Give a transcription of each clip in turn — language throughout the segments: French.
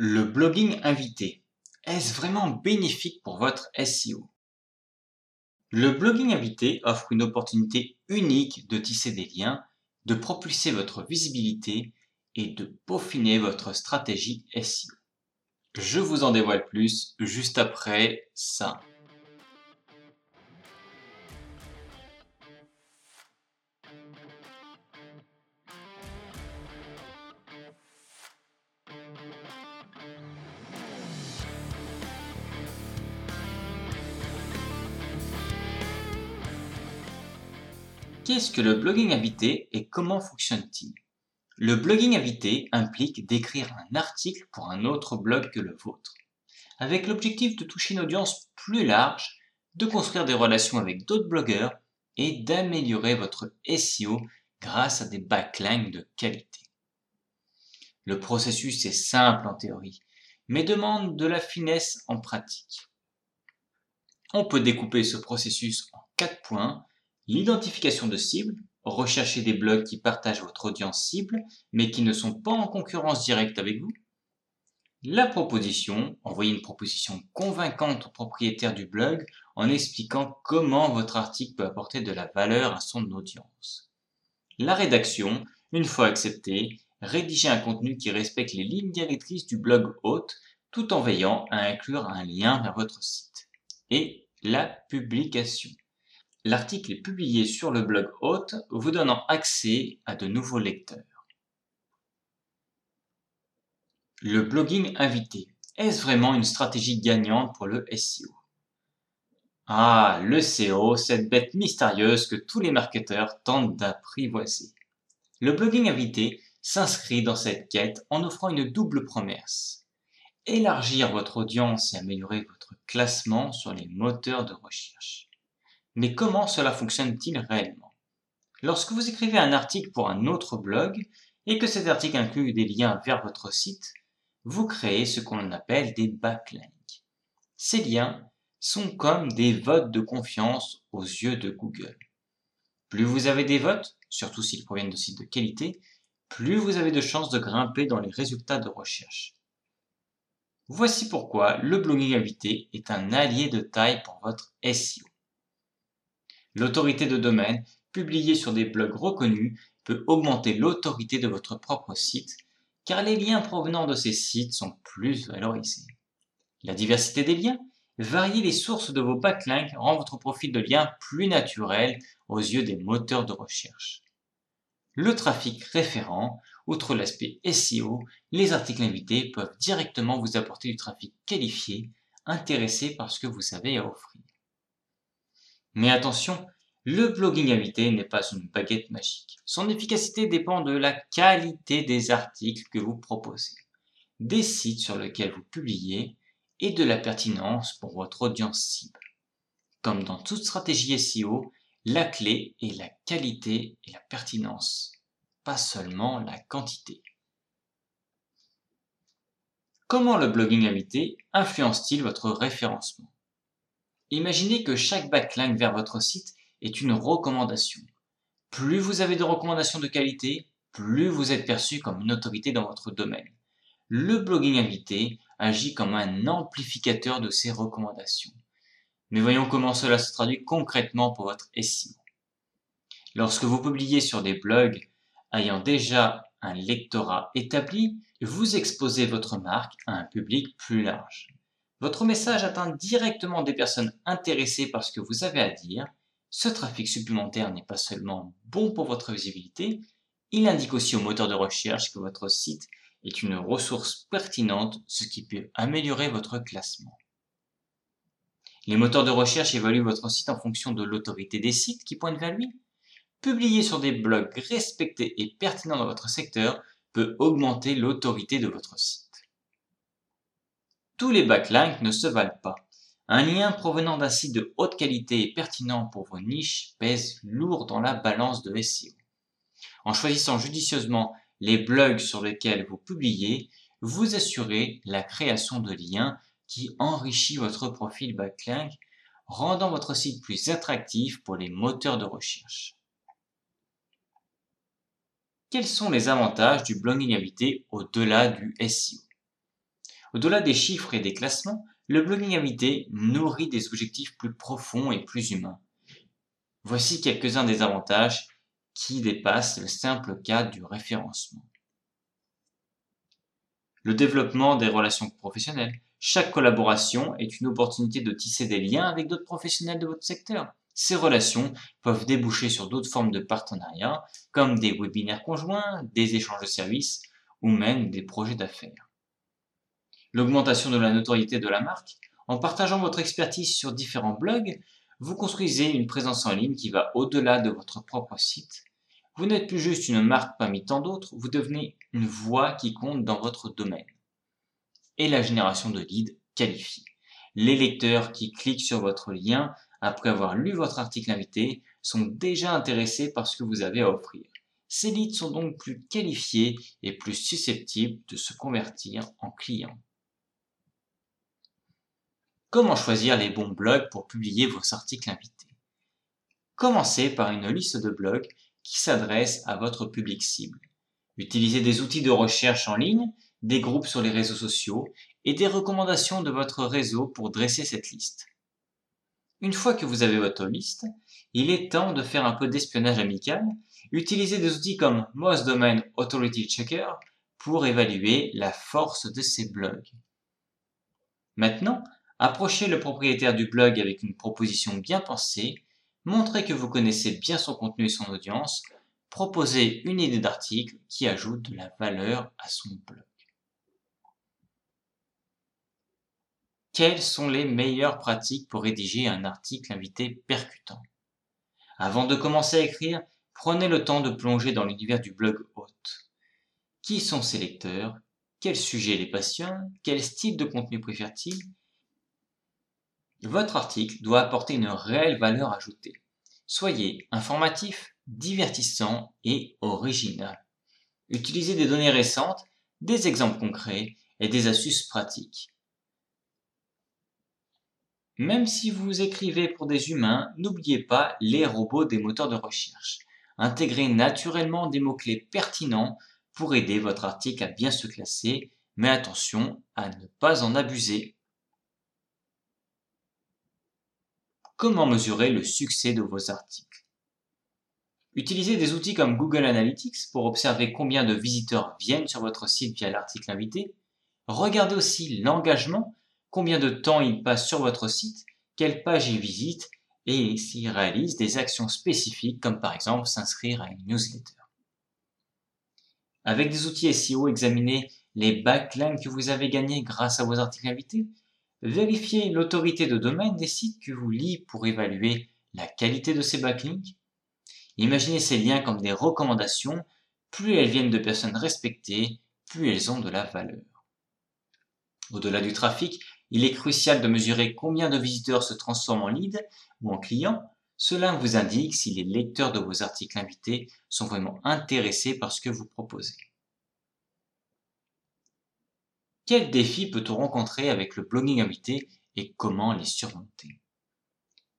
Le blogging invité, est-ce vraiment bénéfique pour votre SEO Le blogging invité offre une opportunité unique de tisser des liens, de propulser votre visibilité et de peaufiner votre stratégie SEO. Je vous en dévoile plus juste après ça. Qu'est-ce que le blogging invité et comment fonctionne-t-il Le blogging invité implique d'écrire un article pour un autre blog que le vôtre, avec l'objectif de toucher une audience plus large, de construire des relations avec d'autres blogueurs et d'améliorer votre SEO grâce à des backlinks de qualité. Le processus est simple en théorie, mais demande de la finesse en pratique. On peut découper ce processus en quatre points L'identification de cible, rechercher des blogs qui partagent votre audience cible, mais qui ne sont pas en concurrence directe avec vous. La proposition, envoyer une proposition convaincante au propriétaire du blog en expliquant comment votre article peut apporter de la valeur à son audience. La rédaction, une fois acceptée, rédiger un contenu qui respecte les lignes directrices du blog hôte tout en veillant à inclure un lien vers votre site. Et la publication. L'article est publié sur le blog hôte, vous donnant accès à de nouveaux lecteurs. Le blogging invité. Est-ce vraiment une stratégie gagnante pour le SEO Ah, le SEO, cette bête mystérieuse que tous les marketeurs tentent d'apprivoiser. Le blogging invité s'inscrit dans cette quête en offrant une double promesse. Élargir votre audience et améliorer votre classement sur les moteurs de recherche. Mais comment cela fonctionne-t-il réellement? Lorsque vous écrivez un article pour un autre blog et que cet article inclut des liens vers votre site, vous créez ce qu'on appelle des backlinks. Ces liens sont comme des votes de confiance aux yeux de Google. Plus vous avez des votes, surtout s'ils proviennent de sites de qualité, plus vous avez de chances de grimper dans les résultats de recherche. Voici pourquoi le blogging invité est un allié de taille pour votre SEO. L'autorité de domaine, publiée sur des blogs reconnus, peut augmenter l'autorité de votre propre site, car les liens provenant de ces sites sont plus valorisés. La diversité des liens, varier les sources de vos backlinks rend votre profil de lien plus naturel aux yeux des moteurs de recherche. Le trafic référent, outre l'aspect SEO, les articles invités peuvent directement vous apporter du trafic qualifié, intéressé par ce que vous avez à offrir. Mais attention, le blogging invité n'est pas une baguette magique. Son efficacité dépend de la qualité des articles que vous proposez, des sites sur lesquels vous publiez et de la pertinence pour votre audience cible. Comme dans toute stratégie SEO, la clé est la qualité et la pertinence, pas seulement la quantité. Comment le blogging invité influence-t-il votre référencement? Imaginez que chaque backlink vers votre site est une recommandation. Plus vous avez de recommandations de qualité, plus vous êtes perçu comme une autorité dans votre domaine. Le blogging invité agit comme un amplificateur de ces recommandations. Mais voyons comment cela se traduit concrètement pour votre SEO. Lorsque vous publiez sur des blogs ayant déjà un lectorat établi, vous exposez votre marque à un public plus large. Votre message atteint directement des personnes intéressées par ce que vous avez à dire. Ce trafic supplémentaire n'est pas seulement bon pour votre visibilité, il indique aussi au moteur de recherche que votre site est une ressource pertinente, ce qui peut améliorer votre classement. Les moteurs de recherche évaluent votre site en fonction de l'autorité des sites qui pointent vers lui. Publier sur des blogs respectés et pertinents dans votre secteur peut augmenter l'autorité de votre site. Tous les backlinks ne se valent pas. Un lien provenant d'un site de haute qualité et pertinent pour vos niches pèse lourd dans la balance de SEO. En choisissant judicieusement les blogs sur lesquels vous publiez, vous assurez la création de liens qui enrichit votre profil backlink, rendant votre site plus attractif pour les moteurs de recherche. Quels sont les avantages du blogging invité au-delà du SEO Au-delà des chiffres et des classements, le blogging invité nourrit des objectifs plus profonds et plus humains. Voici quelques-uns des avantages qui dépassent le simple cadre du référencement. Le développement des relations professionnelles. Chaque collaboration est une opportunité de tisser des liens avec d'autres professionnels de votre secteur. Ces relations peuvent déboucher sur d'autres formes de partenariat, comme des webinaires conjoints, des échanges de services ou même des projets d'affaires. L'augmentation de la notoriété de la marque. En partageant votre expertise sur différents blogs, vous construisez une présence en ligne qui va au-delà de votre propre site. Vous n'êtes plus juste une marque parmi tant d'autres, vous devenez une voix qui compte dans votre domaine. Et la génération de leads qualifiés. Les lecteurs qui cliquent sur votre lien après avoir lu votre article invité, sont déjà intéressés par ce que vous avez à offrir. Ces leads sont donc plus qualifiés et plus susceptibles de se convertir en clients. Comment choisir les bons blogs pour publier vos articles invités? Commencez par une liste de blogs qui s'adresse à votre public cible. Utilisez des outils de recherche en ligne, des groupes sur les réseaux sociaux et des recommandations de votre réseau pour dresser cette liste. Une fois que vous avez votre liste, il est temps de faire un peu d'espionnage amical. Utilisez des outils comme Most Domain Authority Checker pour évaluer la force de ces blogs. Maintenant, approchez le propriétaire du blog avec une proposition bien pensée, montrez que vous connaissez bien son contenu et son audience, proposez une idée d'article qui ajoute de la valeur à son blog. Quelles sont les meilleures pratiques pour rédiger un article invité percutant? Avant de commencer à écrire, prenez le temps de plonger dans l'univers du blog hôte. Qui sont ses lecteurs? Quel sujet les passionne? Quel style de contenu préfère-t-il? Votre article doit apporter une réelle valeur ajoutée. Soyez informatif, divertissant et original. Utilisez des données récentes, des exemples concrets et des astuces pratiques. Même si vous écrivez pour des humains, n'oubliez pas les robots des moteurs de recherche. Intégrez naturellement des mots-clés pertinents pour aider votre article à bien se classer, mais attention à ne pas en abuser. Comment mesurer le succès de vos articles? Utilisez des outils comme Google Analytics pour observer combien de visiteurs viennent sur votre site via l'article invité. Regardez aussi l'engagement combien de temps il passe sur votre site, quelle page il visite et s'il réalise des actions spécifiques comme par exemple s'inscrire à une newsletter. Avec des outils SEO, examinez les backlinks que vous avez gagnés grâce à vos articles invités. Vérifiez l'autorité de domaine des sites que vous lisez pour évaluer la qualité de ces backlinks. Imaginez ces liens comme des recommandations. Plus elles viennent de personnes respectées, plus elles ont de la valeur. Au-delà du trafic, il est crucial de mesurer combien de visiteurs se transforment en leads ou en clients. Cela vous indique si les lecteurs de vos articles invités sont vraiment intéressés par ce que vous proposez. Quels défis peut-on rencontrer avec le blogging invité et comment les surmonter?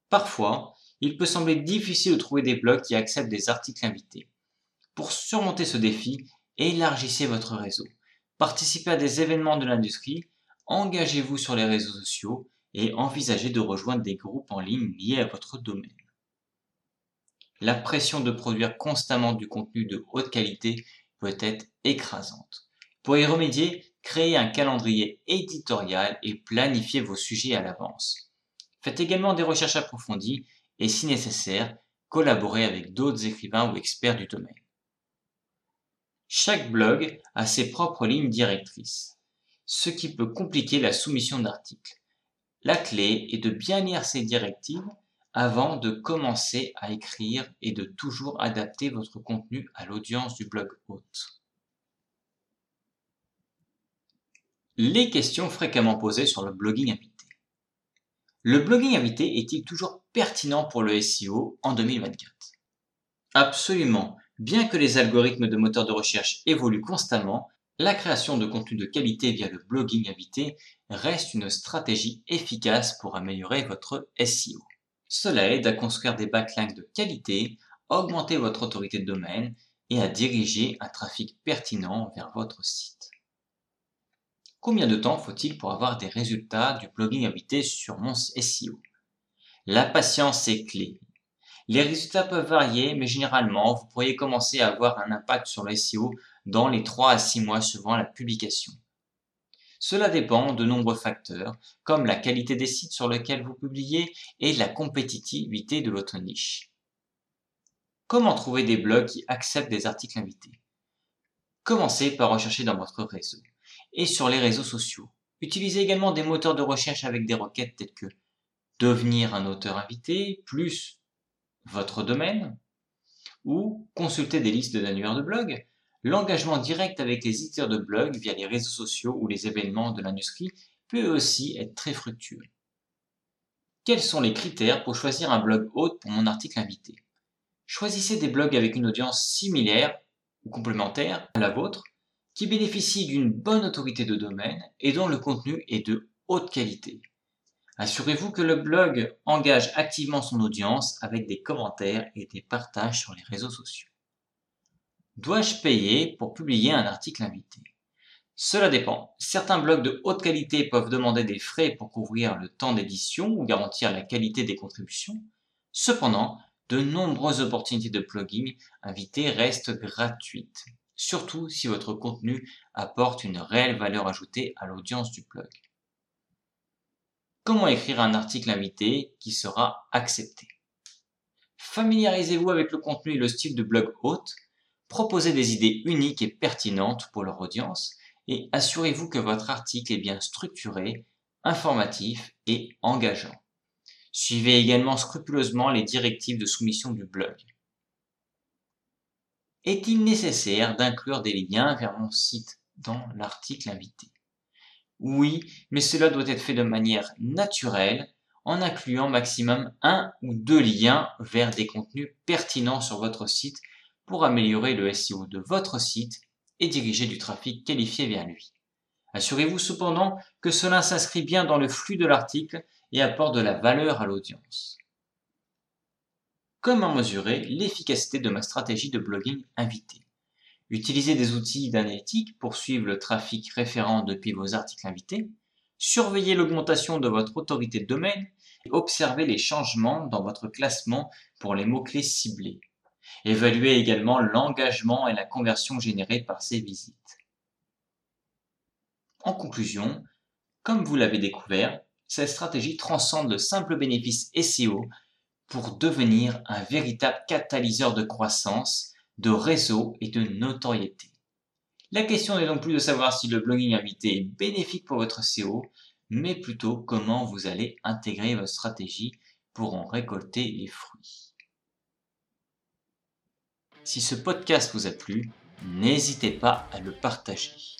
Parfois, il peut sembler difficile de trouver des blogs qui acceptent des articles invités. Pour surmonter ce défi, élargissez votre réseau. Participez à des événements de l'industrie engagez-vous sur les réseaux sociaux et envisagez de rejoindre des groupes en ligne liés à votre domaine. La pression de produire constamment du contenu de haute qualité peut être écrasante. Pour y remédier, créez un calendrier éditorial et planifiez vos sujets à l'avance. Faites également des recherches approfondies et si nécessaire, collaborez avec d'autres écrivains ou experts du domaine. Chaque blog a ses propres lignes directrices ce qui peut compliquer la soumission d'articles. La clé est de bien lire ces directives avant de commencer à écrire et de toujours adapter votre contenu à l'audience du blog hôte. Les questions fréquemment posées sur le blogging invité. Le blogging invité est-il toujours pertinent pour le SEO en 2024 Absolument. Bien que les algorithmes de moteurs de recherche évoluent constamment, la création de contenu de qualité via le blogging invité reste une stratégie efficace pour améliorer votre SEO. Cela aide à construire des backlinks de qualité, augmenter votre autorité de domaine et à diriger un trafic pertinent vers votre site. Combien de temps faut-il pour avoir des résultats du blogging invité sur mon SEO La patience est clé. Les résultats peuvent varier, mais généralement, vous pourriez commencer à avoir un impact sur le SEO dans les 3 à 6 mois suivant la publication. Cela dépend de nombreux facteurs, comme la qualité des sites sur lesquels vous publiez et la compétitivité de votre niche. Comment trouver des blogs qui acceptent des articles invités? Commencez par rechercher dans votre réseau et sur les réseaux sociaux. Utilisez également des moteurs de recherche avec des requêtes telles que devenir un auteur invité, plus votre domaine, ou consulter des listes d'annuaires de blog, L'engagement direct avec les éditeurs de blog via les réseaux sociaux ou les événements de l'industrie peut aussi être très fructueux. Quels sont les critères pour choisir un blog hôte pour mon article invité? Choisissez des blogs avec une audience similaire ou complémentaire à la vôtre, qui bénéficient d'une bonne autorité de domaine et dont le contenu est de haute qualité. Assurez-vous que le blog engage activement son audience avec des commentaires et des partages sur les réseaux sociaux. Dois-je payer pour publier un article invité? Cela dépend. Certains blogs de haute qualité peuvent demander des frais pour couvrir le temps d'édition ou garantir la qualité des contributions. Cependant, de nombreuses opportunités de blogging invité restent gratuites, surtout si votre contenu apporte une réelle valeur ajoutée à l'audience du blog. Comment écrire un article invité qui sera accepté? Familiarisez-vous avec le contenu et le style de blog hôte Proposez des idées uniques et pertinentes pour leur audience et assurez-vous que votre article est bien structuré, informatif et engageant. Suivez également scrupuleusement les directives de soumission du blog. Est-il nécessaire d'inclure des liens vers mon site dans l'article invité? Oui, mais cela doit être fait de manière naturelle en incluant maximum un ou deux liens vers des contenus pertinents sur votre site pour améliorer le SEO de votre site et diriger du trafic qualifié vers lui. Assurez-vous cependant que cela s'inscrit bien dans le flux de l'article et apporte de la valeur à l'audience. Comment mesurer l'efficacité de ma stratégie de blogging invité Utilisez des outils d'analytique pour suivre le trafic référent depuis vos articles invités, surveillez l'augmentation de votre autorité de domaine et observez les changements dans votre classement pour les mots-clés ciblés? Évaluez également l'engagement et la conversion générée par ces visites. En conclusion, comme vous l'avez découvert, cette stratégie transcende le simple bénéfice SEO pour devenir un véritable catalyseur de croissance, de réseau et de notoriété. La question n'est donc plus de savoir si le blogging invité est bénéfique pour votre SEO, mais plutôt comment vous allez intégrer votre stratégie pour en récolter les fruits. Si ce podcast vous a plu, n'hésitez pas à le partager.